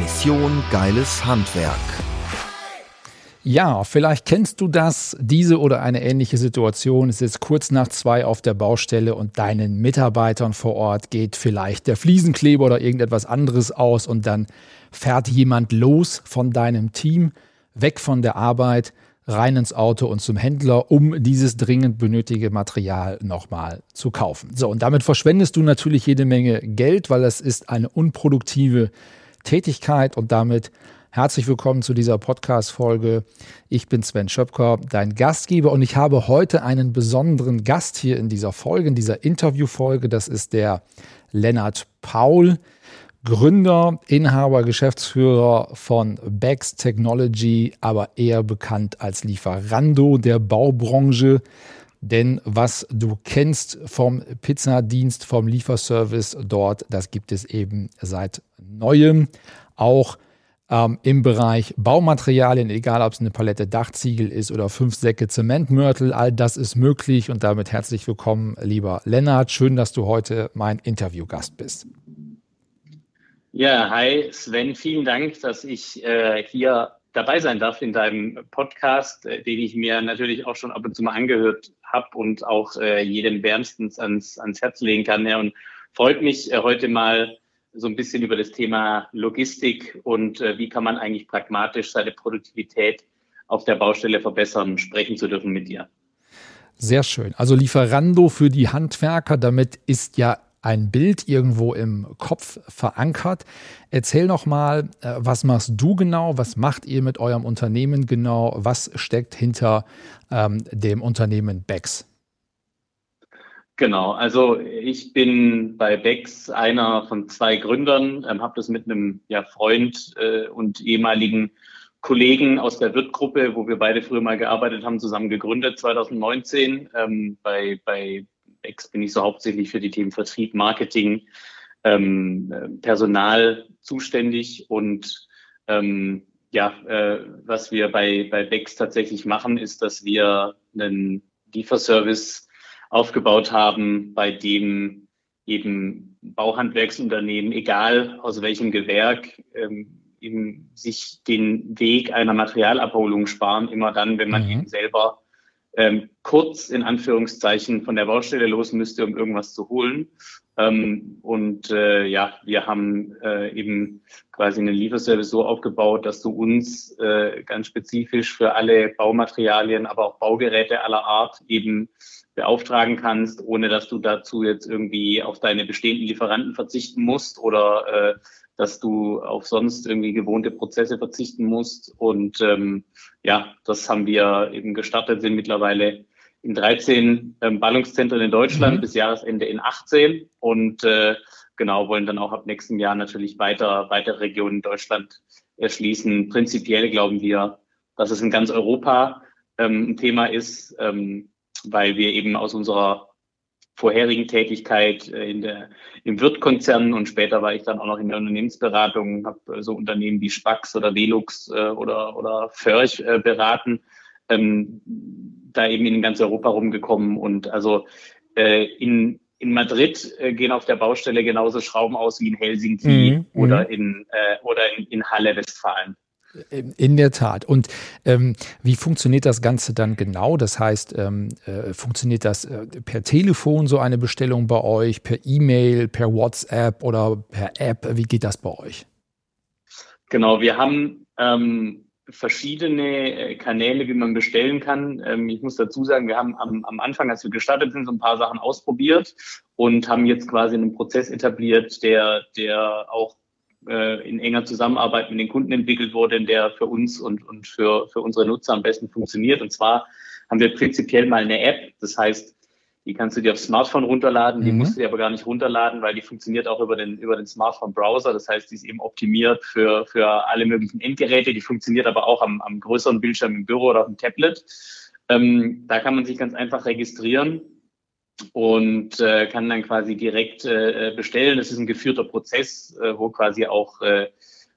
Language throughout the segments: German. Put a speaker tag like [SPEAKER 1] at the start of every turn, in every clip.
[SPEAKER 1] Mission Geiles Handwerk.
[SPEAKER 2] Ja, vielleicht kennst du das. Diese oder eine ähnliche Situation ist jetzt kurz nach zwei auf der Baustelle und deinen Mitarbeitern vor Ort geht vielleicht der Fliesenkleber oder irgendetwas anderes aus und dann fährt jemand los von deinem Team, weg von der Arbeit, rein ins Auto und zum Händler, um dieses dringend benötigte Material nochmal zu kaufen. So, und damit verschwendest du natürlich jede Menge Geld, weil es ist eine unproduktive Tätigkeit und damit herzlich willkommen zu dieser Podcast-Folge. Ich bin Sven Schöpker, dein Gastgeber und ich habe heute einen besonderen Gast hier in dieser Folge, in dieser Interviewfolge. Das ist der Lennart Paul. Gründer, Inhaber, Geschäftsführer von Bex Technology, aber eher bekannt als Lieferando der Baubranche. Denn was du kennst vom Pizzadienst, vom Lieferservice dort, das gibt es eben seit neuem. Auch ähm, im Bereich Baumaterialien, egal ob es eine Palette Dachziegel ist oder fünf Säcke Zementmörtel, all das ist möglich. Und damit herzlich willkommen, lieber Lennart. Schön, dass du heute mein Interviewgast bist.
[SPEAKER 3] Ja, hi Sven, vielen Dank, dass ich äh, hier dabei sein darf in deinem Podcast, äh, den ich mir natürlich auch schon ab und zu mal angehört habe und auch äh, jedem wärmstens ans, ans Herz legen kann. Ja, und freut mich äh, heute mal so ein bisschen über das Thema Logistik und äh, wie kann man eigentlich pragmatisch seine Produktivität auf der Baustelle verbessern, sprechen zu dürfen mit dir.
[SPEAKER 2] Sehr schön. Also Lieferando für die Handwerker, damit ist ja ein Bild irgendwo im Kopf verankert. Erzähl noch mal, äh, was machst du genau? Was macht ihr mit eurem Unternehmen genau? Was steckt hinter ähm, dem Unternehmen Bex?
[SPEAKER 3] Genau, also ich bin bei Bex einer von zwei Gründern, ähm, habe das mit einem ja, Freund äh, und ehemaligen Kollegen aus der Wirt-Gruppe, wo wir beide früher mal gearbeitet haben, zusammen gegründet 2019 ähm, bei, bei Ex bin ich so hauptsächlich für die Themen Vertrieb, Marketing, ähm, äh, Personal zuständig und ähm, ja, äh, was wir bei, bei Bex tatsächlich machen, ist, dass wir einen Lieferservice aufgebaut haben, bei dem eben Bauhandwerksunternehmen, egal aus welchem Gewerk, ähm, eben sich den Weg einer Materialabholung sparen, immer dann, wenn man mhm. eben selber ähm, kurz in Anführungszeichen von der Baustelle los müsste, um irgendwas zu holen. Ähm, und äh, ja, wir haben äh, eben quasi einen Lieferservice so aufgebaut, dass du uns äh, ganz spezifisch für alle Baumaterialien, aber auch Baugeräte aller Art eben beauftragen kannst, ohne dass du dazu jetzt irgendwie auf deine bestehenden Lieferanten verzichten musst oder äh, dass du auf sonst irgendwie gewohnte Prozesse verzichten musst. Und ähm, ja, das haben wir eben gestartet, sind mittlerweile in 13 ähm, Ballungszentren in Deutschland mhm. bis Jahresende in 18 und äh, genau wollen dann auch ab nächstem Jahr natürlich weiter weitere Regionen in Deutschland erschließen. Prinzipiell glauben wir, dass es in ganz Europa ähm, ein Thema ist, ähm, weil wir eben aus unserer vorherigen Tätigkeit äh, in der, im Wirtkonzern und später war ich dann auch noch in der Unternehmensberatung, habe äh, so Unternehmen wie Spax oder Velux äh, oder, oder Förch beraten, ähm, da eben in ganz Europa rumgekommen und also äh, in, in Madrid äh, gehen auf der Baustelle genauso Schrauben aus wie in Helsinki mhm, oder, mhm. in, äh, oder in, in Halle, Westfalen.
[SPEAKER 2] In der Tat. Und ähm, wie funktioniert das Ganze dann genau? Das heißt, ähm, äh, funktioniert das äh, per Telefon so eine Bestellung bei euch, per E-Mail, per WhatsApp oder per App? Wie geht das bei euch?
[SPEAKER 3] Genau, wir haben ähm, verschiedene äh, Kanäle, wie man bestellen kann. Ähm, ich muss dazu sagen, wir haben am, am Anfang, als wir gestartet sind, so ein paar Sachen ausprobiert und haben jetzt quasi einen Prozess etabliert, der, der auch äh, in enger Zusammenarbeit mit den Kunden entwickelt wurde, der für uns und, und für, für unsere Nutzer am besten funktioniert. Und zwar haben wir prinzipiell mal eine App. Das heißt, Die kannst du dir aufs Smartphone runterladen, die mhm. musst du dir aber gar nicht runterladen, weil die funktioniert auch über den, über den Smartphone-Browser. Das heißt, die ist eben optimiert für, für alle möglichen Endgeräte. Die funktioniert aber auch am, am größeren Bildschirm im Büro oder auf dem Tablet. Ähm, da kann man sich ganz einfach registrieren und äh, kann dann quasi direkt äh, bestellen. Das ist ein geführter Prozess, äh, wo quasi auch, äh,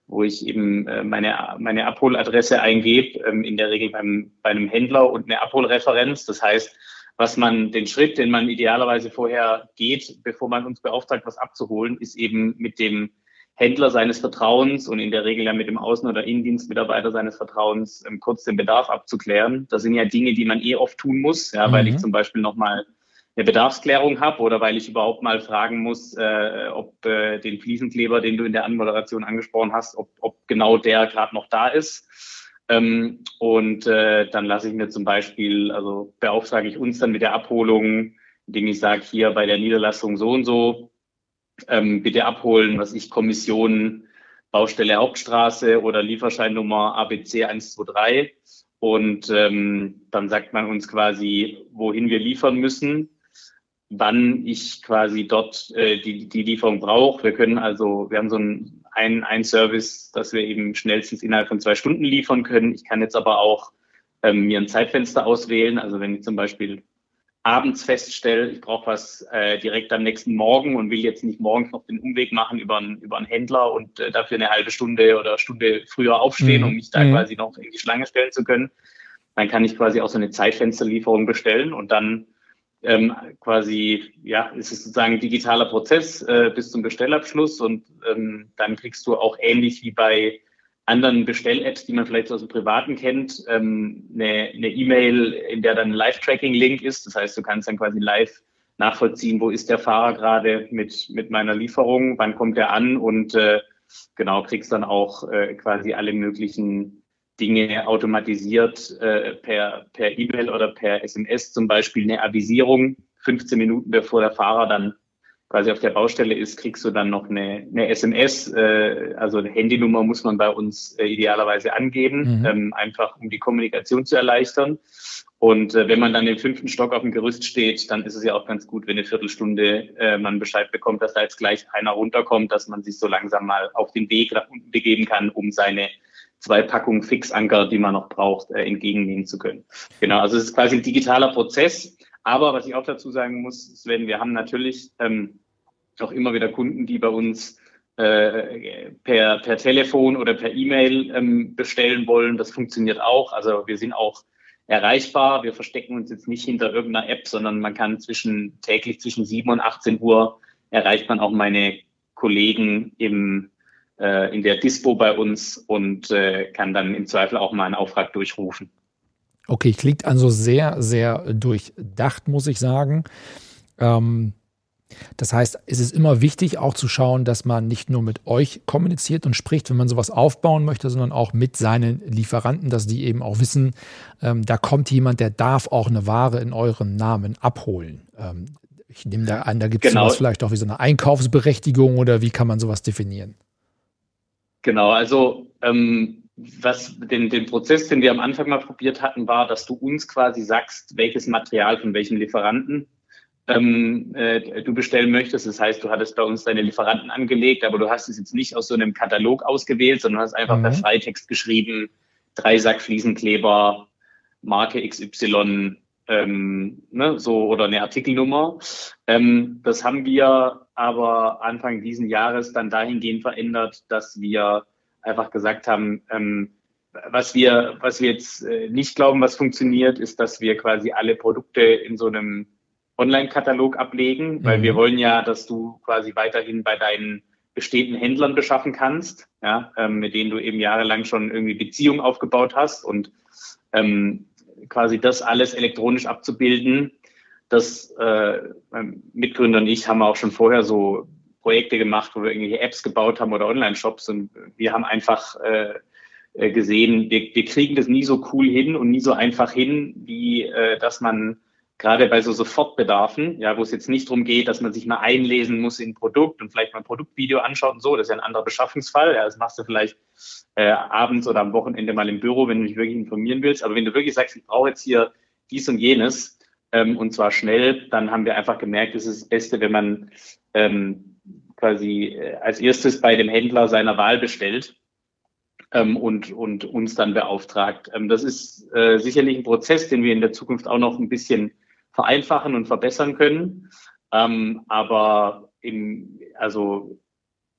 [SPEAKER 3] wo ich eben äh, meine, meine Abholadresse eingebe, ähm, in der Regel beim, bei einem Händler und eine Abholreferenz. Das heißt, was man, den Schritt, den man idealerweise vorher geht, bevor man uns beauftragt, was abzuholen, ist eben mit dem Händler seines Vertrauens und in der Regel ja mit dem Außen- oder Innendienstmitarbeiter seines Vertrauens ähm, kurz den Bedarf abzuklären. Das sind ja Dinge, die man eh oft tun muss, ja, mhm. weil ich mhm. zum Beispiel nochmal eine Bedarfsklärung habe oder weil ich überhaupt mal fragen muss, äh, ob äh, den Fliesenkleber, den du in der Anmoderation angesprochen hast, ob, ob genau der gerade noch da ist. Ähm, und äh, dann lasse ich mir zum Beispiel, also beauftrage ich uns dann mit der Abholung, indem ich sage, hier bei der Niederlassung so und so, ähm, bitte abholen, was ich Kommission Baustelle Hauptstraße oder Lieferscheinnummer ABC 123. Und ähm, dann sagt man uns quasi, wohin wir liefern müssen wann ich quasi dort äh, die, die Lieferung brauche. Wir können also, wir haben so ein, ein, ein Service, dass wir eben schnellstens innerhalb von zwei Stunden liefern können. Ich kann jetzt aber auch ähm, mir ein Zeitfenster auswählen. Also wenn ich zum Beispiel abends feststelle, ich brauche was äh, direkt am nächsten Morgen und will jetzt nicht morgens noch den Umweg machen über einen, über einen Händler und äh, dafür eine halbe Stunde oder Stunde früher aufstehen, mhm. um mich da mhm. quasi noch in die Schlange stellen zu können, dann kann ich quasi auch so eine Zeitfensterlieferung bestellen und dann ähm, quasi, ja, ist es sozusagen ein digitaler Prozess äh, bis zum Bestellabschluss und ähm, dann kriegst du auch ähnlich wie bei anderen Bestell-Apps, die man vielleicht aus dem Privaten kennt, ähm, eine E-Mail, in der dann ein Live-Tracking-Link ist. Das heißt, du kannst dann quasi live nachvollziehen, wo ist der Fahrer gerade mit, mit meiner Lieferung, wann kommt er an und äh, genau kriegst dann auch äh, quasi alle möglichen Dinge automatisiert äh, per per E-Mail oder per SMS zum Beispiel eine Avisierung 15 Minuten bevor der Fahrer dann quasi auf der Baustelle ist, kriegst du dann noch eine, eine SMS, äh, also eine Handynummer muss man bei uns äh, idealerweise angeben, mhm. ähm, einfach um die Kommunikation zu erleichtern. Und äh, wenn man dann im fünften Stock auf dem Gerüst steht, dann ist es ja auch ganz gut, wenn eine Viertelstunde äh, man Bescheid bekommt, dass da jetzt gleich einer runterkommt, dass man sich so langsam mal auf den Weg nach unten begeben kann, um seine zwei Packungen Fixanker, die man noch braucht, äh, entgegennehmen zu können. Genau, also es ist quasi ein digitaler Prozess. Aber was ich auch dazu sagen muss, Sven, wir haben natürlich ähm, auch immer wieder Kunden, die bei uns äh, per, per Telefon oder per E-Mail ähm, bestellen wollen. Das funktioniert auch. Also wir sind auch erreichbar. Wir verstecken uns jetzt nicht hinter irgendeiner App, sondern man kann zwischen täglich zwischen 7 und 18 Uhr erreicht man auch meine Kollegen im äh, in der Dispo bei uns und äh, kann dann im Zweifel auch mal einen Auftrag durchrufen.
[SPEAKER 2] Okay, klingt also sehr, sehr durchdacht, muss ich sagen. Ähm, das heißt, es ist immer wichtig, auch zu schauen, dass man nicht nur mit euch kommuniziert und spricht, wenn man sowas aufbauen möchte, sondern auch mit seinen Lieferanten, dass die eben auch wissen, ähm, da kommt jemand, der darf auch eine Ware in eurem Namen abholen. Ähm, ich nehme da an, da gibt es genau. vielleicht auch wie so eine Einkaufsberechtigung oder wie kann man sowas definieren?
[SPEAKER 3] Genau, also ähm, was den, den Prozess, den wir am Anfang mal probiert hatten, war, dass du uns quasi sagst, welches Material von welchem Lieferanten ähm, äh, du bestellen möchtest. Das heißt, du hattest bei uns deine Lieferanten angelegt, aber du hast es jetzt nicht aus so einem Katalog ausgewählt, sondern hast einfach mhm. per Freitext geschrieben, Dreisack Fliesenkleber, Marke XY, ähm, ne, so oder eine Artikelnummer. Ähm, das haben wir aber Anfang diesen Jahres dann dahingehend verändert, dass wir einfach gesagt haben, ähm, was wir, was wir jetzt äh, nicht glauben, was funktioniert, ist, dass wir quasi alle Produkte in so einem Online-Katalog ablegen, mhm. weil wir wollen ja, dass du quasi weiterhin bei deinen bestehenden Händlern beschaffen kannst, ja, ähm, mit denen du eben jahrelang schon irgendwie Beziehungen aufgebaut hast und ähm, quasi das alles elektronisch abzubilden, das äh, mein Mitgründer und ich haben auch schon vorher so Projekte gemacht, wo wir irgendwelche Apps gebaut haben oder Online-Shops und wir haben einfach äh, äh, gesehen, wir, wir kriegen das nie so cool hin und nie so einfach hin, wie äh, dass man gerade bei so Sofortbedarfen, ja, wo es jetzt nicht darum geht, dass man sich mal einlesen muss in ein Produkt und vielleicht mal ein Produktvideo anschaut und so, das ist ja ein anderer Beschaffungsfall. Ja, das machst du vielleicht äh, abends oder am Wochenende mal im Büro, wenn du dich wirklich informieren willst. Aber wenn du wirklich sagst, ich brauche jetzt hier dies und jenes, ähm, und zwar schnell, dann haben wir einfach gemerkt, es ist das Beste, wenn man ähm, quasi äh, als erstes bei dem Händler seiner Wahl bestellt ähm, und, und uns dann beauftragt. Ähm, das ist äh, sicherlich ein Prozess, den wir in der Zukunft auch noch ein bisschen vereinfachen und verbessern können. Ähm, aber im, also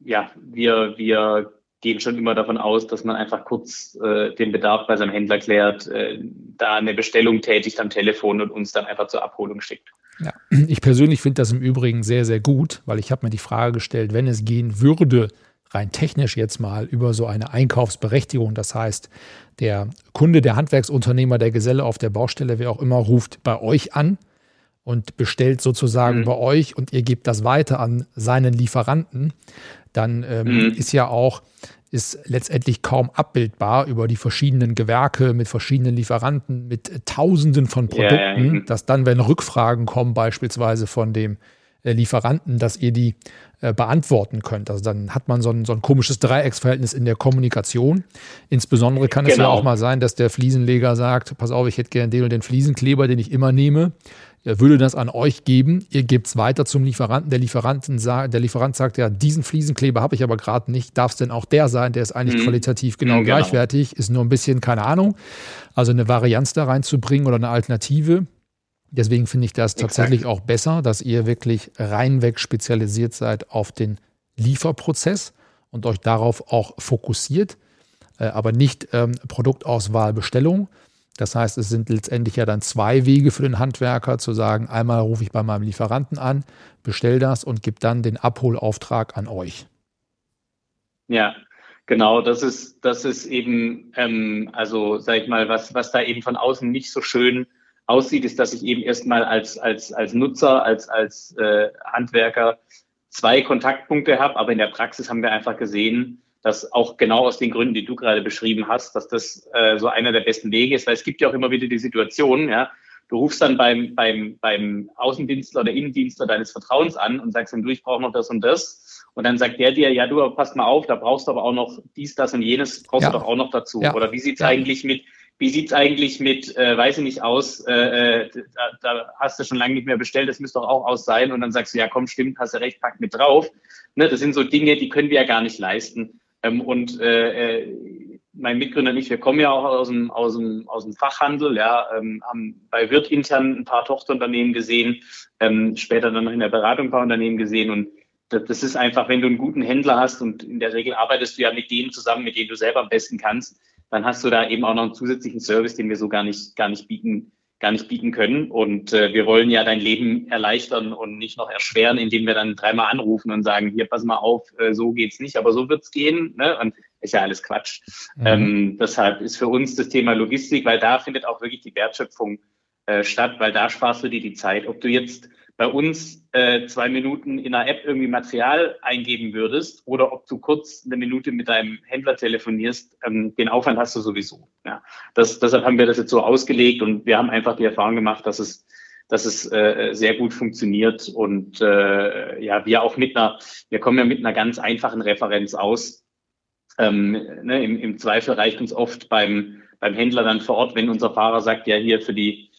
[SPEAKER 3] ja, wir, wir gehen schon immer davon aus, dass man einfach kurz äh, den Bedarf bei seinem Händler klärt, äh, da eine Bestellung tätigt am Telefon und uns dann einfach zur Abholung schickt.
[SPEAKER 2] Ja, ich persönlich finde das im Übrigen sehr, sehr gut, weil ich habe mir die Frage gestellt, wenn es gehen würde, rein technisch jetzt mal über so eine Einkaufsberechtigung, das heißt, der Kunde, der Handwerksunternehmer, der Geselle auf der Baustelle, wer auch immer, ruft bei euch an und bestellt sozusagen mhm. bei euch und ihr gebt das weiter an seinen Lieferanten, dann ähm, mhm. ist ja auch ist letztendlich kaum abbildbar über die verschiedenen Gewerke mit verschiedenen Lieferanten, mit Tausenden von Produkten, ja, ja. dass dann, wenn Rückfragen kommen, beispielsweise von dem äh, Lieferanten, dass ihr die äh, beantworten könnt. Also dann hat man so ein, so ein komisches Dreiecksverhältnis in der Kommunikation. Insbesondere kann es ja genau. auch mal sein, dass der Fliesenleger sagt, pass auf, ich hätte gerne den und den Fliesenkleber, den ich immer nehme. Er würde das an euch geben, ihr gebt es weiter zum Lieferanten. Der, Lieferanten der Lieferant sagt ja, diesen Fliesenkleber habe ich aber gerade nicht. Darf es denn auch der sein? Der ist eigentlich mhm. qualitativ genau, mhm, genau gleichwertig, ist nur ein bisschen, keine Ahnung. Also eine Varianz da reinzubringen oder eine Alternative. Deswegen finde ich das tatsächlich Exakt. auch besser, dass ihr wirklich reinweg spezialisiert seid auf den Lieferprozess und euch darauf auch fokussiert, äh, aber nicht ähm, Produktauswahl, Bestellung, das heißt, es sind letztendlich ja dann zwei Wege für den Handwerker zu sagen, einmal rufe ich bei meinem Lieferanten an, bestell das und gebe dann den Abholauftrag an euch.
[SPEAKER 3] Ja, genau, das ist, das ist eben, ähm, also sag ich mal, was, was da eben von außen nicht so schön aussieht, ist, dass ich eben erstmal als, als, als Nutzer, als, als äh, Handwerker zwei Kontaktpunkte habe, aber in der Praxis haben wir einfach gesehen, dass auch genau aus den Gründen, die du gerade beschrieben hast, dass das äh, so einer der besten Wege ist, weil es gibt ja auch immer wieder die Situation, ja, du rufst dann beim, beim, beim Außendienstler oder Innendienstler deines Vertrauens an und sagst dann, du, ich brauche noch das und das. Und dann sagt der dir, ja, du, pass mal auf, da brauchst du aber auch noch dies, das und jenes, brauchst ja. du doch auch noch dazu. Ja. Oder wie sieht's ja. eigentlich mit, wie sieht's eigentlich mit, äh, weiß ich nicht, aus, äh, äh, da, da hast du schon lange nicht mehr bestellt, das müsste doch auch aus sein. Und dann sagst du, ja, komm, stimmt, hast du recht, pack mit drauf. Ne, das sind so Dinge, die können wir ja gar nicht leisten. Ähm, und äh, äh, mein Mitgründer und ich, wir kommen ja auch aus dem, aus dem, aus dem Fachhandel, ja, ähm, haben bei Wirt intern ein paar Tochterunternehmen gesehen, ähm, später dann noch in der Beratung ein paar Unternehmen gesehen und das, das ist einfach, wenn du einen guten Händler hast und in der Regel arbeitest du ja mit denen zusammen, mit denen du selber am besten kannst, dann hast du da eben auch noch einen zusätzlichen Service, den wir so gar nicht, gar nicht bieten, gar nicht bieten können. Und äh, wir wollen ja dein Leben erleichtern und nicht noch erschweren, indem wir dann dreimal anrufen und sagen, hier, pass mal auf, äh, so geht's nicht, aber so wird's gehen. Ne? Und ist ja alles Quatsch. Mhm. Ähm, deshalb ist für uns das Thema Logistik, weil da findet auch wirklich die Wertschöpfung äh, statt, weil da sparst du dir die Zeit. Ob du jetzt bei uns äh, zwei Minuten in einer App irgendwie Material eingeben würdest oder ob du kurz eine Minute mit deinem Händler telefonierst, ähm, den Aufwand hast du sowieso. Ja. Das, deshalb haben wir das jetzt so ausgelegt und wir haben einfach die Erfahrung gemacht, dass es dass es äh, sehr gut funktioniert und äh, ja, wir auch mit einer, wir kommen ja mit einer ganz einfachen Referenz aus. Ähm, ne, im, Im Zweifel reicht uns oft beim, beim Händler dann vor Ort, wenn unser Fahrer sagt, ja, hier für die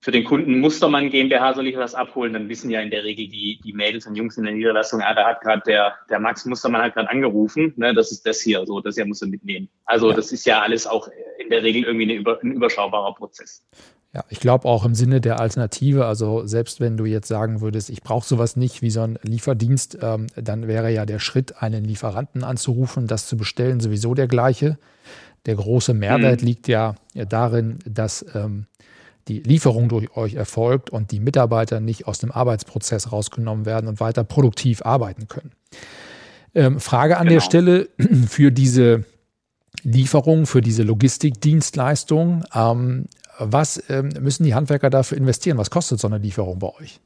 [SPEAKER 3] für den Kunden Mustermann GmbH soll ich was abholen, dann wissen ja in der Regel die, die Mädels und Jungs in der Niederlassung, ah, da hat gerade der, der Max Mustermann hat gerade angerufen, ne, das ist das hier, so, das hier muss er mitnehmen. Also ja. das ist ja alles auch in der Regel irgendwie über, ein überschaubarer Prozess.
[SPEAKER 2] Ja, ich glaube auch im Sinne der Alternative, also selbst wenn du jetzt sagen würdest, ich brauche sowas nicht wie so ein Lieferdienst, ähm, dann wäre ja der Schritt, einen Lieferanten anzurufen, das zu bestellen, sowieso der gleiche. Der große Mehrwert mhm. liegt ja, ja darin, dass ähm, die Lieferung durch euch erfolgt und die Mitarbeiter nicht aus dem Arbeitsprozess rausgenommen werden und weiter produktiv arbeiten können. Ähm, Frage an genau. der Stelle für diese Lieferung, für diese Logistikdienstleistung. Ähm, was ähm, müssen die Handwerker dafür investieren? Was kostet so eine Lieferung bei euch?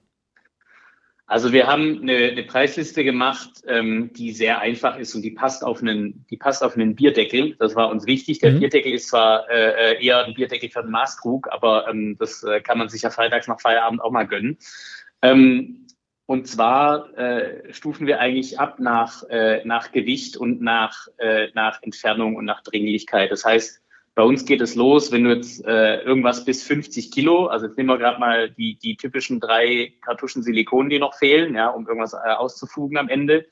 [SPEAKER 3] Also wir haben eine, eine Preisliste gemacht, ähm, die sehr einfach ist und die passt auf einen, die passt auf einen Bierdeckel. Das war uns wichtig. Der mhm. Bierdeckel ist zwar äh, eher ein Bierdeckel für den Maßkrug, aber ähm, das äh, kann man sich ja freitags nach Feierabend auch mal gönnen. Ähm, und zwar äh, stufen wir eigentlich ab nach, äh, nach Gewicht und nach, äh, nach Entfernung und nach Dringlichkeit. Das heißt, Bei uns geht es los, wenn du jetzt äh, irgendwas bis 50 Kilo, also jetzt nehmen wir gerade mal die, die typischen drei Kartuschen Silikon, die noch fehlen, ja, um irgendwas äh, auszufugen am Ende.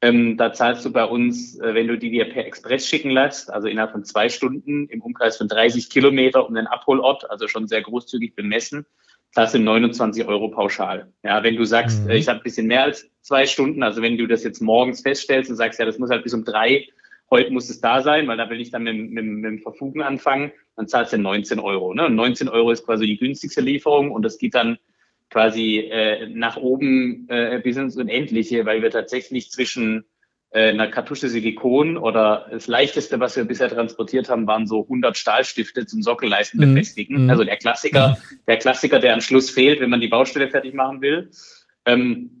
[SPEAKER 3] Ähm, da zahlst du bei uns, äh, wenn du die dir per Express schicken lässt, also innerhalb von zwei Stunden im Umkreis von 30 Kilometer um den Abholort, also schon sehr großzügig bemessen, zahlst du 29 Euro pauschal. Ja, wenn du sagst, mhm. äh, ich habe ein bisschen mehr als zwei Stunden, also wenn du das jetzt morgens feststellst und sagst, ja, das muss halt bis um drei heute muss es da sein, weil da will ich dann mit, mit, mit dem Verfugen anfangen, dann zahlst du 19 Euro. Ne? Und 19 Euro ist quasi die günstigste Lieferung und das geht dann quasi äh, nach oben äh, bis ins Unendliche, weil wir tatsächlich zwischen äh, einer Kartusche Silikon oder das leichteste, was wir bisher transportiert haben, waren so 100 Stahlstifte zum Sockelleisten mhm. befestigen. Mhm. Also der Klassiker, der Klassiker, der am Schluss fehlt, wenn man die Baustelle fertig machen will. Ähm,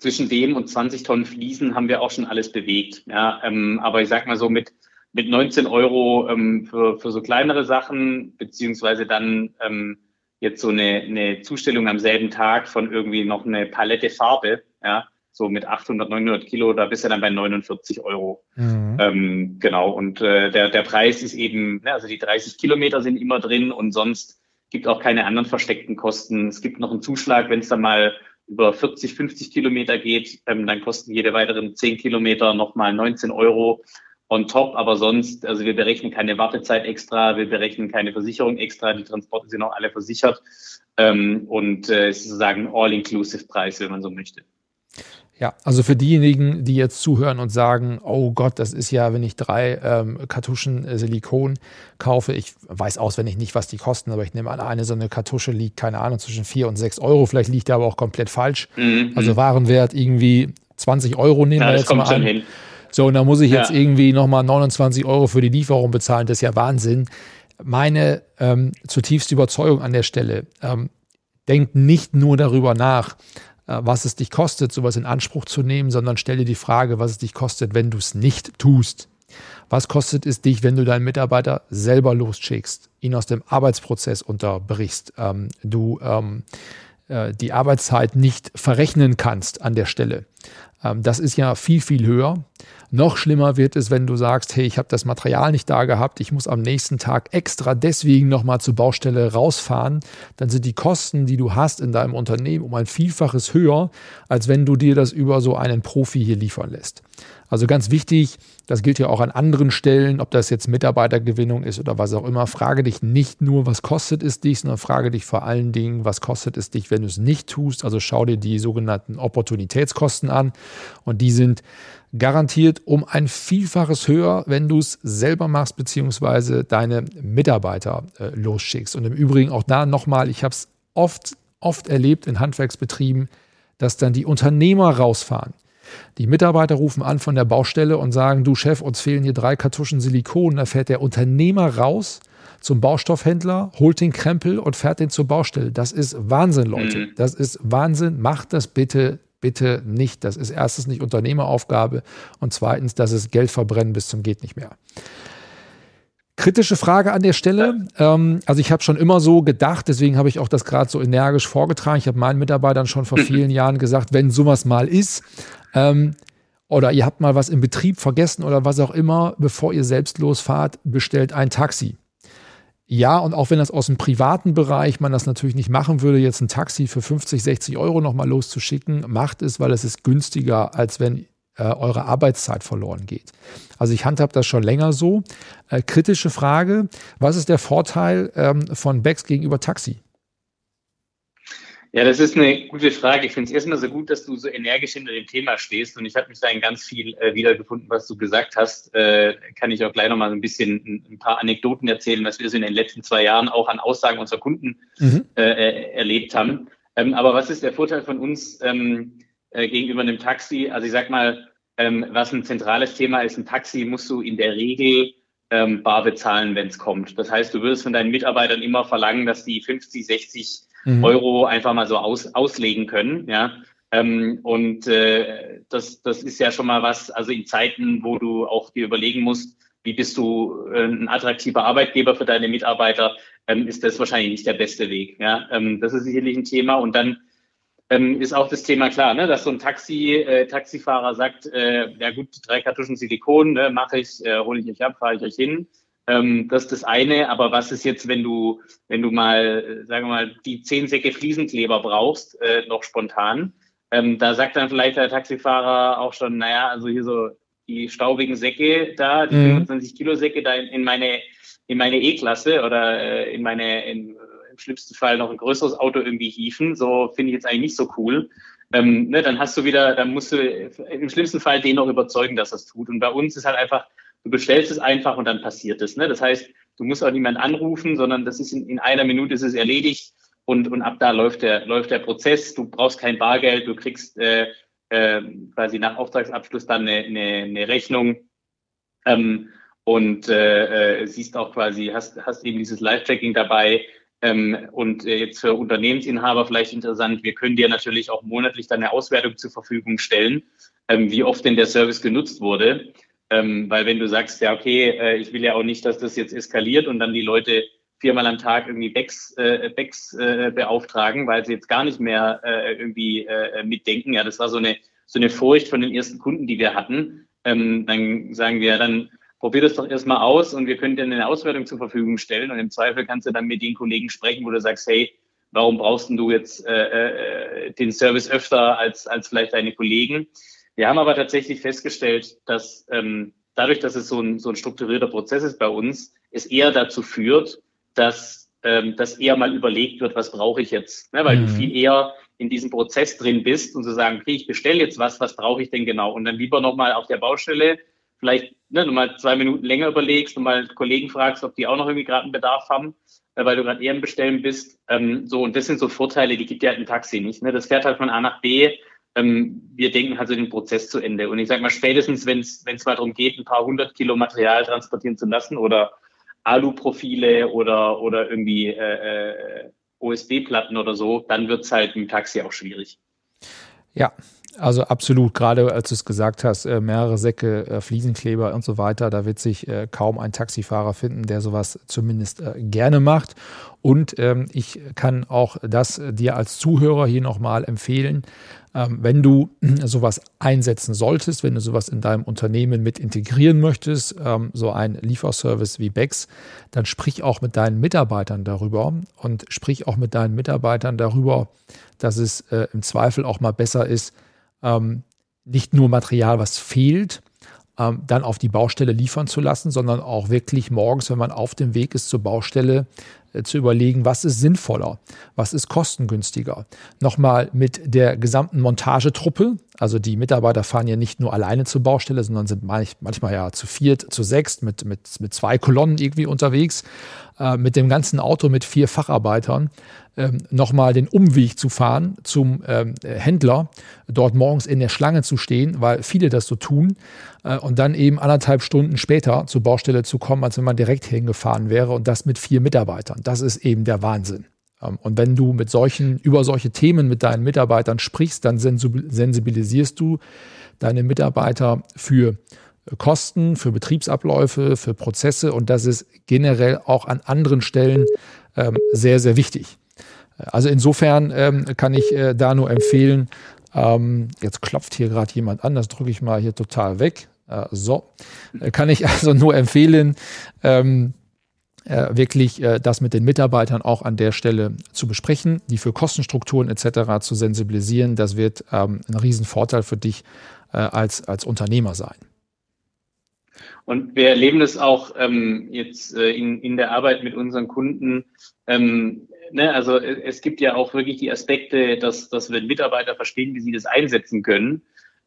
[SPEAKER 3] zwischen dem und 20 Tonnen Fliesen haben wir auch schon alles bewegt. Ja, ähm, aber ich sag mal so mit, mit 19 Euro ähm, für, für so kleinere Sachen, beziehungsweise dann ähm, jetzt so eine, eine Zustellung am selben Tag von irgendwie noch eine Palette Farbe, ja, so mit 800, 900 Kilo, da bist du dann bei 49 Euro. Mhm. Ähm, genau, und äh, der, der Preis ist eben, ne, also die 30 Kilometer sind immer drin und sonst gibt auch keine anderen versteckten Kosten. Es gibt noch einen Zuschlag, wenn es dann mal über 40, 50 Kilometer geht, ähm, dann kosten jede weiteren 10 Kilometer nochmal 19 Euro on top. Aber sonst, also wir berechnen keine Wartezeit extra, wir berechnen keine Versicherung extra, die Transporte sind auch alle versichert. Ähm, und äh, sozusagen All-Inclusive-Preis, wenn man so möchte.
[SPEAKER 2] Ja, also für diejenigen, die jetzt zuhören und sagen, oh Gott, das ist ja, wenn ich drei ähm, Kartuschen äh, Silikon kaufe, ich weiß auswendig nicht, was die kosten, aber ich nehme an, eine so eine Kartusche liegt, keine Ahnung, zwischen vier und sechs Euro, vielleicht liegt der aber auch komplett falsch. Mhm. Also Warenwert irgendwie 20 Euro nehmen ja, wir jetzt mal an. Hin. So, und da muss ich jetzt ja. irgendwie nochmal 29 Euro für die Lieferung bezahlen, das ist ja Wahnsinn. Meine ähm, zutiefste Überzeugung an der Stelle, ähm, denkt nicht nur darüber nach, was es dich kostet, sowas in Anspruch zu nehmen, sondern stell dir die Frage, was es dich kostet, wenn du es nicht tust. Was kostet es dich, wenn du deinen Mitarbeiter selber losschickst, ihn aus dem Arbeitsprozess unterbrichst, ähm, du ähm, äh, die Arbeitszeit nicht verrechnen kannst an der Stelle? Ähm, das ist ja viel, viel höher. Noch schlimmer wird es, wenn du sagst, hey, ich habe das Material nicht da gehabt, ich muss am nächsten Tag extra deswegen nochmal zur Baustelle rausfahren. Dann sind die Kosten, die du hast in deinem Unternehmen, um ein Vielfaches höher, als wenn du dir das über so einen Profi hier liefern lässt. Also ganz wichtig, das gilt ja auch an anderen Stellen, ob das jetzt Mitarbeitergewinnung ist oder was auch immer. Frage dich nicht nur, was kostet es dich, sondern frage dich vor allen Dingen, was kostet es dich, wenn du es nicht tust. Also schau dir die sogenannten Opportunitätskosten an und die sind garantiert um ein Vielfaches höher, wenn du es selber machst, beziehungsweise deine Mitarbeiter äh, losschickst. Und im Übrigen auch da nochmal, ich habe es oft, oft erlebt in Handwerksbetrieben, dass dann die Unternehmer rausfahren die Mitarbeiter rufen an von der Baustelle und sagen, du Chef, uns fehlen hier drei Kartuschen Silikon. Da fährt der Unternehmer raus zum Baustoffhändler, holt den Krempel und fährt den zur Baustelle. Das ist Wahnsinn, Leute. Mhm. Das ist Wahnsinn. Macht das bitte, bitte nicht. Das ist erstens nicht Unternehmeraufgabe und zweitens, das ist Geld verbrennen bis zum geht nicht mehr. Kritische Frage an der Stelle. Ähm, also ich habe schon immer so gedacht, deswegen habe ich auch das gerade so energisch vorgetragen. Ich habe meinen Mitarbeitern schon vor vielen Jahren gesagt, wenn sowas mal ist, ähm, oder ihr habt mal was im Betrieb vergessen oder was auch immer, bevor ihr selbst losfahrt, bestellt ein Taxi. Ja, und auch wenn das aus dem privaten Bereich man das natürlich nicht machen würde, jetzt ein Taxi für 50, 60 Euro nochmal loszuschicken, macht es, weil es ist günstiger, als wenn äh, eure Arbeitszeit verloren geht. Also ich handhab das schon länger so. Äh, kritische Frage, was ist der Vorteil ähm, von Becks gegenüber Taxi?
[SPEAKER 3] Ja, das ist eine gute Frage. Ich finde es erstmal so gut, dass du so energisch hinter dem Thema stehst und ich habe mich da in ganz viel äh, wiedergefunden, was du gesagt hast. Äh, kann ich auch gleich nochmal so ein bisschen ein, paar Anekdoten erzählen, was wir so in den letzten zwei Jahren auch an Aussagen unserer Kunden mhm. äh, äh erlebt haben. Ähm, aber was ist der Vorteil von uns ähm, äh, gegenüber einem Taxi? Also ich sag mal, ähm, was ein zentrales Thema ist, ein Taxi musst du in der Regel ähm, bar bezahlen, wenn es kommt. Das heißt, du wirst von deinen Mitarbeitern immer verlangen, dass die 50, 60 mhm. Euro einfach mal so aus, auslegen können. Ja. Ähm, und äh, das, das ist ja schon mal was, also in Zeiten, wo du auch dir überlegen musst, wie bist du äh, ein attraktiver Arbeitgeber für deine Mitarbeiter, ähm, ist das wahrscheinlich nicht der beste Weg. Ja. Ähm, das ist sicherlich ein Thema. Und dann ähm, ist auch das Thema klar, ne, dass so ein Taxi, äh, Taxifahrer sagt, äh, ja gut, drei Kartuschen Silikon, ne, mache ich, äh, hole ich euch ab, fahre ich euch hin. Ähm, das ist das eine. Aber was ist jetzt, wenn du, wenn du mal, sagen wir mal, die zehn Säcke Fliesenkleber brauchst, äh, noch spontan? Ähm, da sagt dann vielleicht der Taxifahrer auch schon, naja, also hier so die staubigen Säcke da, die mhm. 25 Kilo Säcke da in, in meine in meine E-Klasse oder äh, in meine in, im schlimmsten Fall noch ein größeres Auto irgendwie hieven. So finde ich jetzt eigentlich nicht so cool. Ähm, ne, dann hast du wieder, dann musst du im schlimmsten Fall den noch überzeugen, dass das tut. Und bei uns ist halt einfach, du bestellst es einfach und dann passiert es. Ne? Das heißt, du musst auch niemand anrufen, sondern das ist in, in einer Minute ist es erledigt und, und ab da läuft der, läuft der Prozess. Du brauchst kein Bargeld, du kriegst äh, äh, quasi nach Auftragsabschluss dann eine, eine, eine Rechnung. Ähm, und äh, äh, siehst auch quasi, hast, hast eben dieses Live-Tracking dabei. Ähm, und äh, jetzt für Unternehmensinhaber vielleicht interessant, wir können dir natürlich auch monatlich dann eine Auswertung zur Verfügung stellen, ähm, wie oft denn der Service genutzt wurde. Ähm, weil wenn du sagst, ja, okay, äh, ich will ja auch nicht, dass das jetzt eskaliert und dann die Leute viermal am Tag irgendwie Backs, äh, Backs äh, beauftragen, weil sie jetzt gar nicht mehr äh, irgendwie äh, mitdenken. Ja, das war so eine, so eine Furcht von den ersten Kunden, die wir hatten. Ähm, dann sagen wir, dann probier das doch erstmal aus und wir können dir eine Auswertung zur Verfügung stellen und im Zweifel kannst du dann mit den Kollegen sprechen, wo du sagst, hey, warum brauchst du jetzt äh, äh, den Service öfter als, als vielleicht deine Kollegen? Wir haben aber tatsächlich festgestellt, dass ähm, dadurch, dass es so ein, so ein strukturierter Prozess ist bei uns, es eher dazu führt, dass, ähm, dass eher mal überlegt wird, was brauche ich jetzt? Ne? Weil mhm. du viel eher in diesem Prozess drin bist und zu sagen, okay, ich bestelle jetzt was, was brauche ich denn genau? Und dann lieber nochmal auf der Baustelle vielleicht ne, nochmal zwei Minuten länger überlegst und mal Kollegen fragst, ob die auch noch irgendwie gerade einen Bedarf haben, äh, weil du gerade eher im Bestellen bist. Ähm, so, und das sind so Vorteile, die gibt dir halt ein Taxi nicht. Ne? Das fährt halt von A nach B. Ähm, wir denken halt so den Prozess zu Ende. Und ich sage mal, spätestens, wenn es mal darum geht, ein paar hundert Kilo Material transportieren zu lassen oder Aluprofile oder, oder irgendwie äh, äh, OSB-Platten oder so, dann wird es halt im Taxi auch schwierig.
[SPEAKER 2] Ja, also absolut, gerade als du es gesagt hast, äh, mehrere Säcke äh, Fliesenkleber und so weiter, da wird sich äh, kaum ein Taxifahrer finden, der sowas zumindest gerne macht. Und ähm, ich kann auch das dir als Zuhörer hier nochmal empfehlen, ähm, wenn du sowas einsetzen solltest, wenn du sowas in deinem Unternehmen mit integrieren möchtest, ähm, so ein Lieferservice wie Bex, dann sprich auch mit deinen Mitarbeitern darüber und sprich auch mit deinen Mitarbeitern darüber, dass es im Zweifel auch mal besser ist, ähm, nicht nur Material, was fehlt, ähm, dann auf die Baustelle liefern zu lassen, sondern auch wirklich morgens, wenn man auf dem Weg ist zur Baustelle, äh, zu überlegen, was ist sinnvoller, was ist kostengünstiger. Nochmal mit der gesamten Montagetruppe, also die Mitarbeiter fahren ja nicht nur alleine zur Baustelle, sondern sind manchmal ja zu viert, zu sechst, mit, mit, mit zwei Kolonnen irgendwie unterwegs, äh, mit dem ganzen Auto mit vier Facharbeitern ähm, nochmal den Umweg zu fahren zum ähm, Händler, dort morgens in der Schlange zu stehen, weil viele das so tun, äh, und dann eben anderthalb Stunden später zur Baustelle zu kommen, als wenn man direkt hingefahren wäre und das mit vier Mitarbeitern. Das ist eben der Wahnsinn. Ähm, und wenn du mit solchen, über solche Themen mit deinen Mitarbeitern sprichst, dann sensibilisierst du deine Mitarbeiter für Kosten, für Betriebsabläufe, für Prozesse und das ist generell auch an anderen Stellen ähm, sehr, sehr wichtig. Also insofern ähm, kann ich äh, da nur empfehlen, jetzt klopft hier gerade jemand an, das drücke ich mal hier total weg. Äh, so, äh, kann ich also nur empfehlen, äh, wirklich äh, das mit den Mitarbeitern auch an der Stelle zu besprechen, die für Kostenstrukturen etc. zu sensibilisieren. Das wird ähm, ein Riesenvorteil für dich äh, als, als Unternehmer sein.
[SPEAKER 3] Und wir erleben das auch ähm, jetzt äh, in, in der Arbeit mit unseren Kunden. Ähm, ne, also es gibt ja auch wirklich die Aspekte, dass, dass wenn Mitarbeiter verstehen, wie sie das einsetzen können,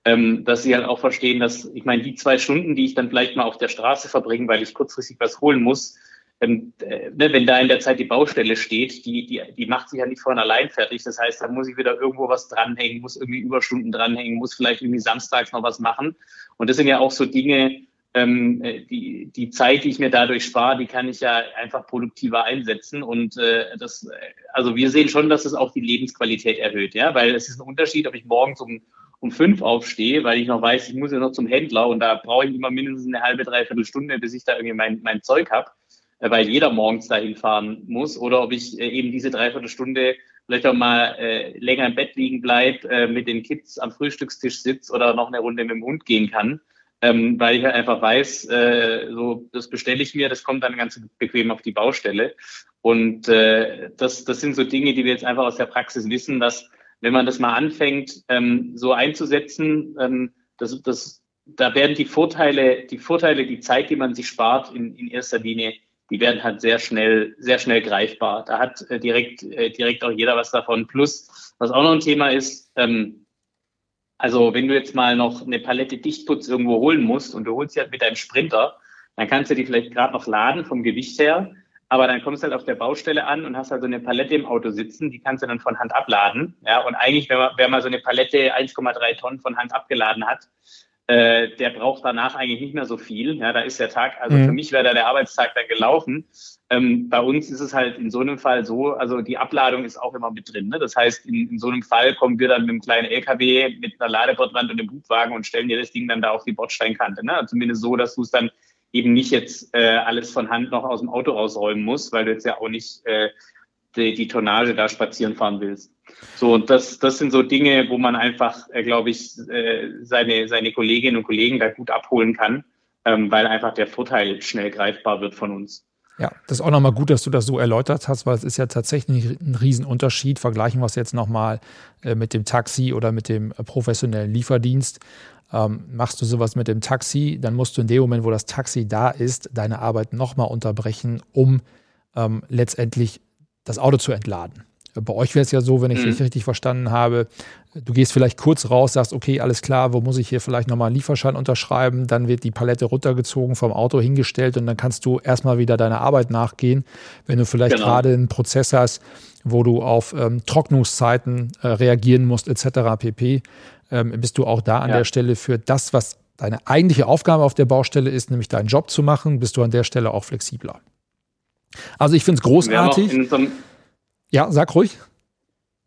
[SPEAKER 3] ähm, dass sie halt auch verstehen, dass, ich meine, die zwei Stunden, die ich dann vielleicht mal auf der Straße verbringe, weil ich kurzfristig was holen muss, ähm, äh, ne, wenn da in der Zeit die Baustelle steht, die, die, die macht sich ja nicht von allein fertig. Das heißt, da muss ich wieder irgendwo was dranhängen, muss irgendwie Überstunden dranhängen, muss vielleicht irgendwie samstags noch was machen. Und das sind ja auch so Dinge, ähm, äh, die, die Zeit, die ich mir dadurch spare, die kann ich ja einfach produktiver einsetzen. Und äh, das, äh, also wir sehen schon, dass es auch die Lebensqualität erhöht, ja, weil es ist ein Unterschied, ob ich morgens um, um fünf aufstehe, weil ich noch weiß, ich muss ja noch zum Händler und da brauche ich immer mindestens eine halbe, dreiviertel Stunde, bis ich da irgendwie mein, mein Zeug habe, weil jeder morgens dahin fahren muss, oder ob ich äh, eben diese dreiviertel Stunde vielleicht auch mal äh, länger im Bett liegen bleib, äh, mit den Kids am Frühstückstisch sitze oder noch eine Runde mit dem Hund gehen kann ähm, weil ich einfach weiß, äh, so das bestelle ich mir, das kommt dann ganz bequem auf die Baustelle. Und äh, das, das sind so Dinge, die wir jetzt einfach aus der Praxis wissen, dass wenn man das mal anfängt, ähm, so einzusetzen, ähm, das, das, da werden die Vorteile, die Vorteile, die Zeit, die man sich spart, in, in erster Linie, die werden halt sehr schnell, sehr schnell greifbar. Da hat äh, direkt, äh, direkt auch jeder was davon. Plus, was auch noch ein Thema ist, ähm, also wenn du jetzt mal noch eine Palette Dichtputz irgendwo holen musst und du holst sie halt mit deinem Sprinter, dann kannst du die vielleicht gerade noch laden vom Gewicht her. Aber dann kommst du halt auf der Baustelle an und hast halt so eine Palette im Auto sitzen, die kannst du dann von Hand abladen. Ja, und eigentlich, wenn man, wenn man so eine Palette 1,3 Tonnen von Hand abgeladen hat, äh, der braucht danach eigentlich nicht mehr so viel. Ja, da ist der Tag, also mhm. für mich wäre da der Arbeitstag dann gelaufen. Ähm, bei uns ist es halt in so einem Fall so, also die Abladung ist auch immer mit drin. Ne? Das heißt, in, in so einem Fall kommen wir dann mit einem kleinen LKW mit einer Ladebordwand und einem Hubwagen und stellen dir das Ding dann da auf die Bordsteinkante. Ne? Zumindest so, dass du es dann eben nicht jetzt äh, alles von Hand noch aus dem Auto rausräumen musst, weil du jetzt ja auch nicht äh, die, die Tonnage da spazieren fahren willst. So, und das, das sind so Dinge, wo man einfach, äh, glaube ich, äh, seine, seine Kolleginnen und Kollegen da gut abholen kann, ähm, weil einfach der Vorteil schnell greifbar wird von uns.
[SPEAKER 2] Ja, das ist auch nochmal gut, dass du das so erläutert hast, weil es ist ja tatsächlich ein Riesenunterschied. Vergleichen wir es jetzt nochmal äh, mit dem Taxi oder mit dem äh, professionellen Lieferdienst. Ähm, machst du sowas mit dem Taxi, dann musst du in dem Moment, wo das Taxi da ist, deine Arbeit nochmal unterbrechen, um ähm, letztendlich das Auto zu entladen. Bei euch wäre es ja so, wenn ich mhm. dich richtig verstanden habe, du gehst vielleicht kurz raus, sagst, okay, alles klar, wo muss ich hier vielleicht nochmal einen Lieferschein unterschreiben? Dann wird die Palette runtergezogen, vom Auto hingestellt und dann kannst du erstmal wieder deiner Arbeit nachgehen. Wenn du vielleicht genau. gerade einen Prozess hast, wo du auf ähm, Trocknungszeiten äh, reagieren musst, etc. pp., ähm, bist du auch da an ja. der Stelle für das, was deine eigentliche Aufgabe auf der Baustelle ist, nämlich deinen Job zu machen, bist du an der Stelle auch flexibler. Also ich finde es großartig. Ja, sag ruhig.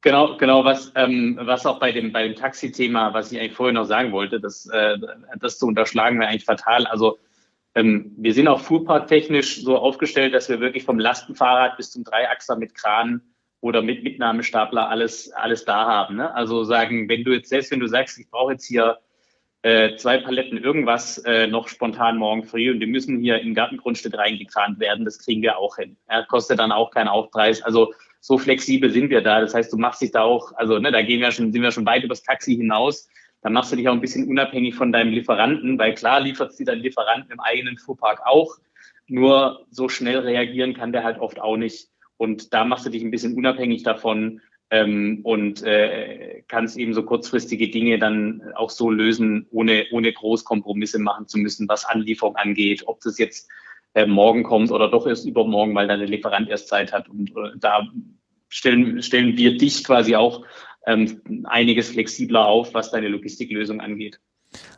[SPEAKER 3] Genau, genau, was, ähm, was auch bei dem, bei dem Taxi-Thema, was ich eigentlich vorher noch sagen wollte, das, äh, das zu unterschlagen wäre eigentlich fatal. Also ähm, wir sind auch fuhrparktechnisch so aufgestellt, dass wir wirklich vom Lastenfahrrad bis zum Dreiachser mit Kran oder mit Mitnahmestapler alles, alles da haben. Ne? Also sagen, wenn du jetzt, selbst wenn du sagst, ich brauche jetzt hier äh, zwei Paletten irgendwas äh, noch spontan morgen früh und die müssen hier in Gartengrundstück reingekramt werden, das kriegen wir auch hin. Ja, kostet dann auch keinen Aufpreis. Also so flexibel sind wir da. Das heißt, du machst dich da auch, also ne, da gehen wir schon, sind wir schon weit übers Taxi hinaus. Dann machst du dich auch ein bisschen unabhängig von deinem Lieferanten, weil klar liefert dir dein Lieferanten im eigenen Fuhrpark auch. Nur so schnell reagieren kann der halt oft auch nicht. Und da machst du dich ein bisschen unabhängig davon ähm, und äh, kannst eben so kurzfristige Dinge dann auch so lösen, ohne, ohne groß Kompromisse machen zu müssen, was Anlieferung angeht. Ob das jetzt äh, morgen kommt oder doch erst übermorgen, weil dann Lieferant erst Zeit hat. Und äh, da stellen, stellen wir dich quasi auch ähm, einiges flexibler auf, was deine Logistiklösung angeht.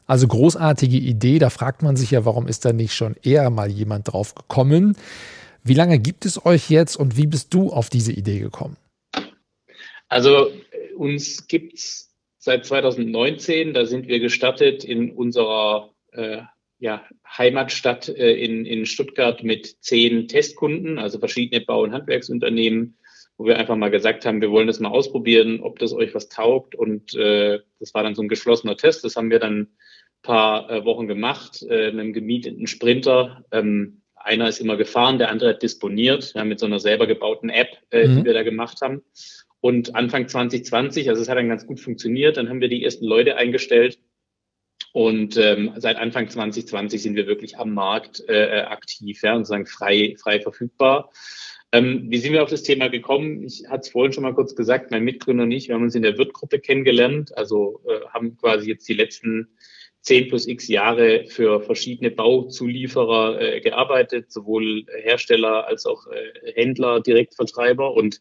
[SPEAKER 2] Also großartige Idee, da fragt man sich ja, warum ist da nicht schon eher mal jemand drauf gekommen? Wie lange gibt es euch jetzt und wie bist du auf diese Idee gekommen?
[SPEAKER 3] Also uns gibt es seit 2019, da sind wir gestartet in unserer äh, ja, Heimatstadt äh, in, in Stuttgart mit zehn Testkunden, also verschiedene Bau- und Handwerksunternehmen, wo wir einfach mal gesagt haben, wir wollen das mal ausprobieren, ob das euch was taugt. Und äh, das war dann so ein geschlossener Test. Das haben wir dann ein paar äh, Wochen gemacht äh, mit einem gemieteten Sprinter. Ähm, einer ist immer gefahren, der andere hat disponiert, ja, mit so einer selber gebauten App, äh, mhm. die wir da gemacht haben. Und Anfang 2020, also es hat dann ganz gut funktioniert, dann haben wir die ersten Leute eingestellt und ähm, seit Anfang 2020 sind wir wirklich am Markt äh, aktiv, ja, und sagen frei, frei verfügbar. Ähm, wie sind wir auf das Thema gekommen? Ich hatte es vorhin schon mal kurz gesagt, mein Mitgründer und ich, wir haben uns in der Wirtgruppe kennengelernt, also äh, haben quasi jetzt die letzten zehn plus x Jahre für verschiedene Bauzulieferer äh, gearbeitet, sowohl Hersteller als auch äh, Händler, Direktvertreiber und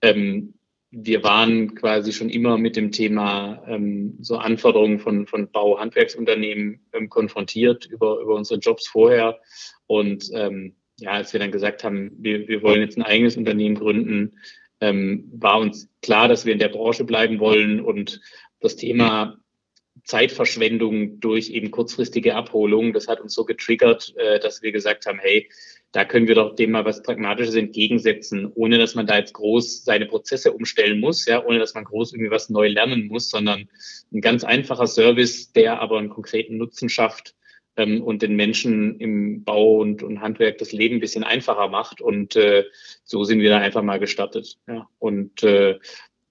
[SPEAKER 3] ähm, wir waren quasi schon immer mit dem Thema ähm, so Anforderungen von, von Bauhandwerksunternehmen ähm, konfrontiert über, über unsere Jobs vorher. Und ähm, ja, als wir dann gesagt haben, wir, wir wollen jetzt ein eigenes Unternehmen gründen, ähm, war uns klar, dass wir in der Branche bleiben wollen und das Thema Zeitverschwendung durch eben kurzfristige Abholung, das hat uns so getriggert, äh, dass wir gesagt haben, hey, da können wir doch dem mal was Pragmatisches entgegensetzen, ohne dass man da jetzt groß seine Prozesse umstellen muss, ja, ohne dass man groß irgendwie was neu lernen muss, sondern ein ganz einfacher Service, der aber einen konkreten Nutzen schafft, ähm, und den Menschen im Bau und, und Handwerk das Leben ein bisschen einfacher macht. Und äh, so sind wir da einfach mal gestartet. Ja. Und äh,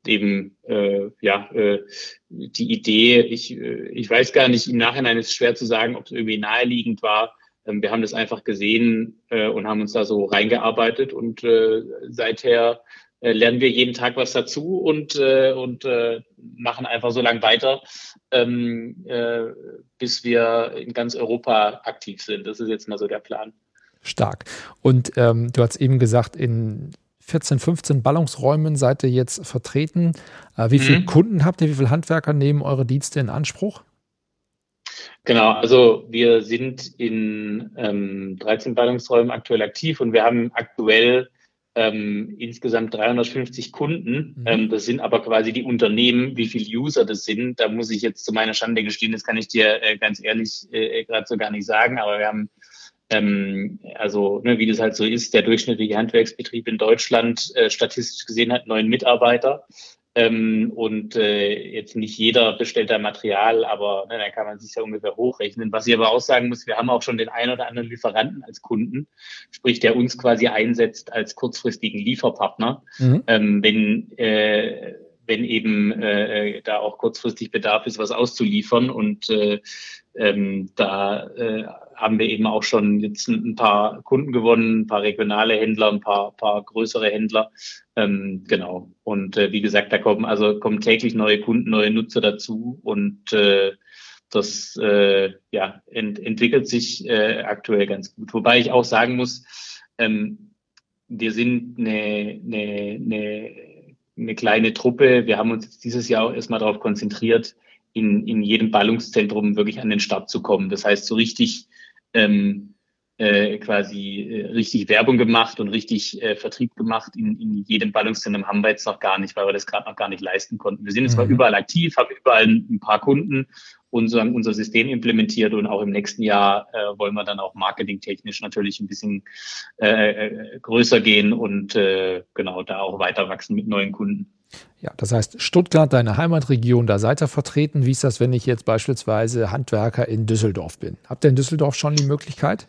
[SPEAKER 3] eben äh, ja äh, die Idee, ich, äh, ich weiß gar nicht, im Nachhinein ist es schwer zu sagen, ob es irgendwie naheliegend war. Ähm, wir haben das einfach gesehen äh, und haben uns da so reingearbeitet und äh, seither lernen wir jeden Tag was dazu und, äh, und äh, machen einfach so lange weiter, ähm, äh, bis wir in ganz Europa aktiv sind. Das ist jetzt mal so der Plan.
[SPEAKER 2] Stark. Und ähm, du hast eben gesagt, in 14, 15 Ballungsräumen seid ihr jetzt vertreten. Äh, wie viele mhm. Kunden habt ihr? Wie viele Handwerker nehmen eure Dienste in Anspruch?
[SPEAKER 3] Genau, also wir sind in ähm, 13 Ballungsräumen aktuell aktiv und wir haben aktuell ähm, insgesamt 350 Kunden. Mhm. Ähm, das sind aber quasi die Unternehmen, wie viele User das sind. Da muss ich jetzt zu meiner Schande gestehen, das kann ich dir äh, ganz ehrlich äh, gerade so gar nicht sagen, aber wir haben ähm, also ne, wie das halt so ist, der durchschnittliche Handwerksbetrieb in Deutschland äh, statistisch gesehen hat neun Mitarbeiter. Ähm, und äh, jetzt nicht jeder bestellt da Material, aber ne, da kann man sich ja ungefähr hochrechnen. Was ich aber auch sagen muss, wir haben auch schon den einen oder anderen Lieferanten als Kunden, sprich der uns quasi einsetzt als kurzfristigen Lieferpartner. Mhm. Ähm, wenn äh, wenn eben äh, da auch kurzfristig Bedarf ist, was auszuliefern. Und äh, ähm, da äh, haben wir eben auch schon jetzt ein, paar Kunden gewonnen, ein paar regionale Händler, ein paar, paar größere Händler. Ähm, genau. Und äh, wie gesagt, da kommen also kommen täglich neue Kunden, neue Nutzer dazu und äh, das äh, ja, ent, entwickelt sich äh, aktuell ganz gut. Wobei ich auch sagen muss, ähm, wir sind eine, eine, eine eine kleine Truppe. Wir haben uns dieses Jahr auch erstmal darauf konzentriert, in, in jedem Ballungszentrum wirklich an den Start zu kommen. Das heißt, so richtig ähm, äh, quasi äh, richtig Werbung gemacht und richtig äh, Vertrieb gemacht in, in jedem Ballungszentrum haben wir jetzt noch gar nicht, weil wir das gerade noch gar nicht leisten konnten. Wir sind jetzt mhm. zwar überall aktiv, haben überall ein paar Kunden unser, unser System implementiert und auch im nächsten Jahr äh, wollen wir dann auch marketingtechnisch natürlich ein bisschen äh, äh, größer gehen und äh, genau da auch weiter wachsen mit neuen Kunden.
[SPEAKER 2] Ja, das heißt, Stuttgart, deine Heimatregion, da seid ihr vertreten. Wie ist das, wenn ich jetzt beispielsweise Handwerker in Düsseldorf bin? Habt ihr in Düsseldorf schon die Möglichkeit?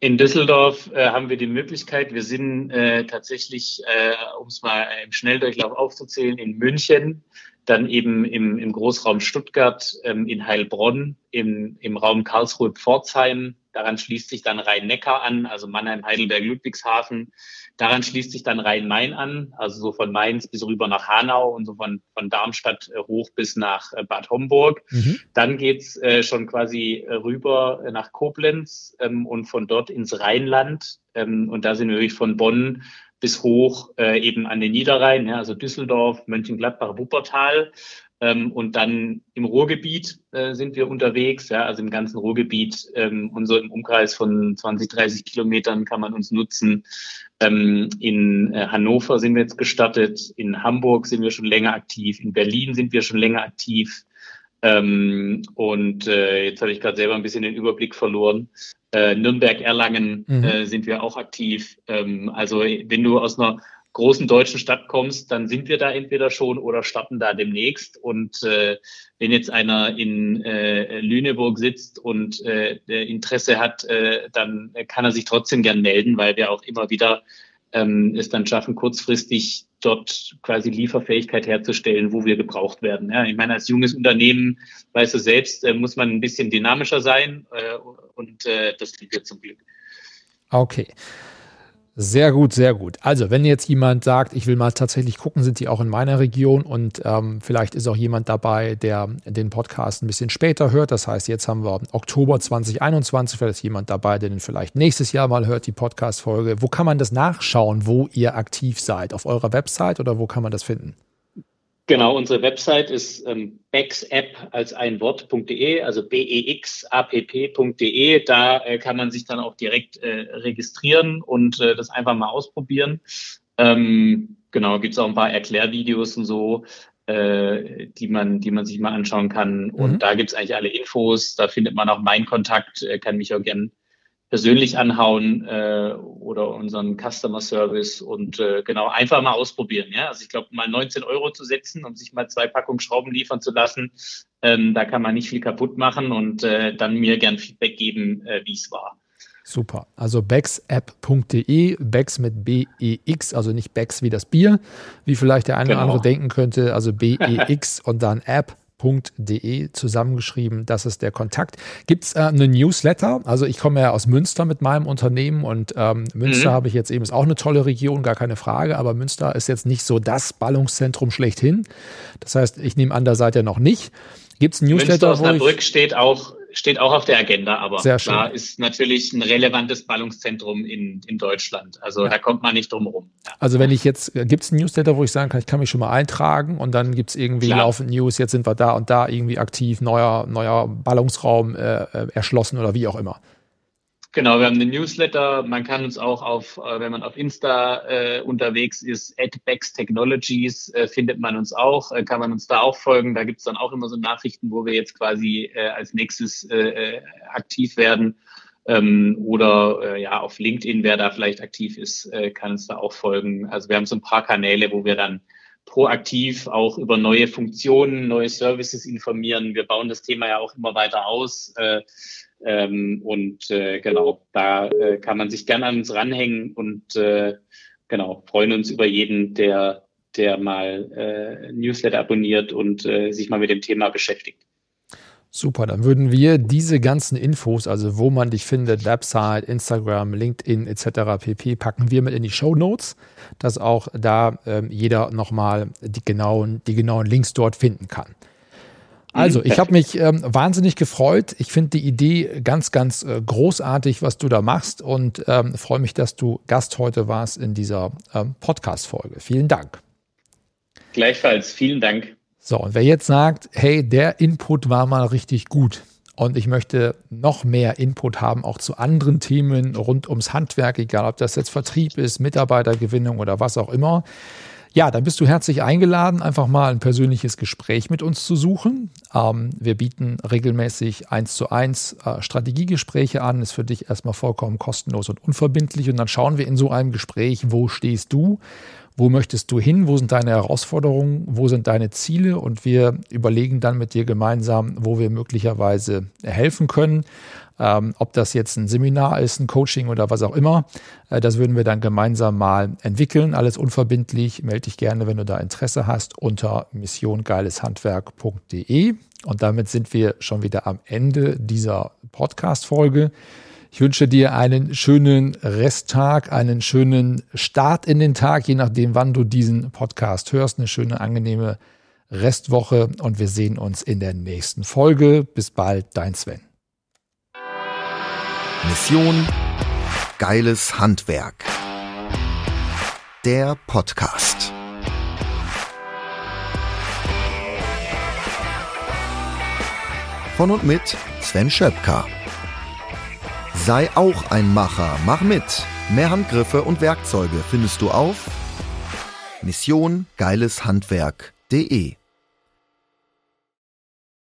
[SPEAKER 3] In Düsseldorf äh, haben wir die Möglichkeit, wir sind äh, tatsächlich, äh, um es mal im Schnelldurchlauf aufzuzählen, in München, dann eben im, im Großraum Stuttgart, ähm, in Heilbronn, im, im Raum Karlsruhe-Pforzheim. Daran schließt sich dann Rhein-Neckar an, also Mannheim, Heidelberg, Ludwigshafen. Daran schließt sich dann Rhein-Main an, also so von Mainz bis rüber nach Hanau und so von, von Darmstadt äh, hoch bis nach äh, Bad Homburg. Mhm. Dann geht's äh, schon quasi äh, rüber nach Koblenz ähm, und von dort ins Rheinland. Ähm, und da sind wir wirklich von Bonn bis hoch äh, eben an den Niederrhein, ja, also Düsseldorf, Mönchengladbach, Wuppertal. Ähm, und dann im Ruhrgebiet äh, sind wir unterwegs, ja, also im ganzen Ruhrgebiet ähm, und so im Umkreis von 20, 30 Kilometern kann man uns nutzen. Ähm, in äh, Hannover sind wir jetzt gestartet, in Hamburg sind wir schon länger aktiv, in Berlin sind wir schon länger aktiv. Ähm, und äh, jetzt habe ich gerade selber ein bisschen den Überblick verloren. Äh, Nürnberg, Erlangen mhm. äh, sind wir auch aktiv. Ähm, also wenn du aus einer großen deutschen Stadt kommst, dann sind wir da entweder schon oder starten da demnächst. Und äh, wenn jetzt einer in äh, Lüneburg sitzt und äh, Interesse hat, äh, dann kann er sich trotzdem gern melden, weil wir auch immer wieder ähm, es dann schaffen, kurzfristig dort quasi Lieferfähigkeit herzustellen, wo wir gebraucht werden. Ja, ich meine, als junges Unternehmen, weißt du selbst, äh, muss man ein bisschen dynamischer sein äh, und äh, das sind wir zum Glück.
[SPEAKER 2] Okay. Sehr gut, sehr gut. Also, wenn jetzt jemand sagt, ich will mal tatsächlich gucken, sind die auch in meiner Region und ähm, vielleicht ist auch jemand dabei, der den Podcast ein bisschen später hört. Das heißt, jetzt haben wir Oktober 2021, vielleicht ist jemand dabei, der den vielleicht nächstes Jahr mal hört, die Podcast-Folge. Wo kann man das nachschauen, wo ihr aktiv seid? Auf eurer Website oder wo kann man das finden?
[SPEAKER 3] Genau, unsere Website ist ähm, bexapp als ein Wort.de, also bexapp.de. Da äh, kann man sich dann auch direkt äh, registrieren und äh, das einfach mal ausprobieren. Ähm, genau, gibt es auch ein paar Erklärvideos und so, äh, die man, die man sich mal anschauen kann. Und mhm. da gibt es eigentlich alle Infos. Da findet man auch meinen Kontakt, äh, kann mich auch gern persönlich anhauen äh, oder unseren Customer Service und äh, genau einfach mal ausprobieren. Ja, also ich glaube, mal 19 Euro zu setzen, um sich mal zwei Packungen Schrauben liefern zu lassen, ähm, da kann man nicht viel kaputt machen und äh, dann mir gern Feedback geben, äh, wie es war.
[SPEAKER 2] Super. Also bexapp.de, Bex mit B-E-X, also nicht Bex wie das Bier, wie vielleicht der eine genau. oder andere denken könnte, also B-E-X und dann App www.de zusammengeschrieben. Das ist der Kontakt. Gibt es äh, eine Newsletter? Also ich komme ja aus Münster mit meinem Unternehmen und ähm, Münster mhm. habe ich jetzt eben, ist auch eine tolle Region, gar keine Frage, aber Münster ist jetzt nicht so das Ballungszentrum schlechthin. Das heißt, ich nehme an, da seid ihr noch nicht. Gibt es Newsletter?
[SPEAKER 3] Münster Osnabrück steht auch steht auch auf der Agenda, aber da ist natürlich ein relevantes Ballungszentrum in, in Deutschland. Also ja. da kommt man nicht drum rum.
[SPEAKER 2] Ja. Also wenn ich jetzt, gibt es ein Newsletter, wo ich sagen kann, ich kann mich schon mal eintragen und dann gibt es irgendwie Klar. laufend News, jetzt sind wir da und da irgendwie aktiv, neuer, neuer Ballungsraum äh, äh erschlossen oder wie auch immer.
[SPEAKER 3] Genau, wir haben einen Newsletter. Man kann uns auch auf, äh, wenn man auf Insta äh, unterwegs ist, at Bex Technologies, äh, findet man uns auch, äh, kann man uns da auch folgen. Da gibt es dann auch immer so Nachrichten, wo wir jetzt quasi äh, als nächstes äh, äh, aktiv werden. Ähm, oder äh, ja, auf LinkedIn, wer da vielleicht aktiv ist, äh, kann uns da auch folgen. Also wir haben so ein paar Kanäle, wo wir dann proaktiv auch über neue Funktionen, neue Services informieren. Wir bauen das Thema ja auch immer weiter aus. Äh, ähm, und äh, genau, da äh, kann man sich gerne an uns ranhängen und äh, genau, freuen uns über jeden, der, der mal äh, Newsletter abonniert und äh, sich mal mit dem Thema beschäftigt.
[SPEAKER 2] Super, dann würden wir diese ganzen Infos, also wo man dich findet, Website, Instagram, LinkedIn etc. pp, packen wir mit in die Show Notes, dass auch da ähm, jeder nochmal die genauen, die genauen Links dort finden kann. Also, ich habe mich ähm, wahnsinnig gefreut. Ich finde die Idee ganz, ganz äh, großartig, was du da machst und ähm, freue mich, dass du Gast heute warst in dieser ähm, Podcast-Folge. Vielen Dank.
[SPEAKER 3] Gleichfalls, vielen Dank.
[SPEAKER 2] So, und wer jetzt sagt, hey, der Input war mal richtig gut und ich möchte noch mehr Input haben, auch zu anderen Themen rund ums Handwerk, egal ob das jetzt Vertrieb ist, Mitarbeitergewinnung oder was auch immer, ja, dann bist du herzlich eingeladen, einfach mal ein persönliches Gespräch mit uns zu suchen. Ähm, wir bieten regelmäßig eins zu eins äh, Strategiegespräche an. Ist für dich erstmal vollkommen kostenlos und unverbindlich. Und dann schauen wir in so einem Gespräch, wo stehst du? Wo möchtest du hin? Wo sind deine Herausforderungen? Wo sind deine Ziele? Und wir überlegen dann mit dir gemeinsam, wo wir möglicherweise helfen können. Ähm, ob das jetzt ein Seminar ist, ein Coaching oder was auch immer, äh, das würden wir dann gemeinsam mal entwickeln. Alles unverbindlich. Melde dich gerne, wenn du da Interesse hast, unter missiongeileshandwerk.de. Und damit sind wir schon wieder am Ende dieser Podcast-Folge. Ich wünsche dir einen schönen Resttag, einen schönen Start in den Tag, je nachdem, wann du diesen Podcast hörst. Eine schöne, angenehme Restwoche und wir sehen uns in der nächsten Folge. Bis bald, dein Sven.
[SPEAKER 1] Mission Geiles Handwerk. Der Podcast. Von und mit Sven Schöpker. Sei auch ein Macher, mach mit. Mehr Handgriffe und Werkzeuge findest du auf Mission Geileshandwerk.de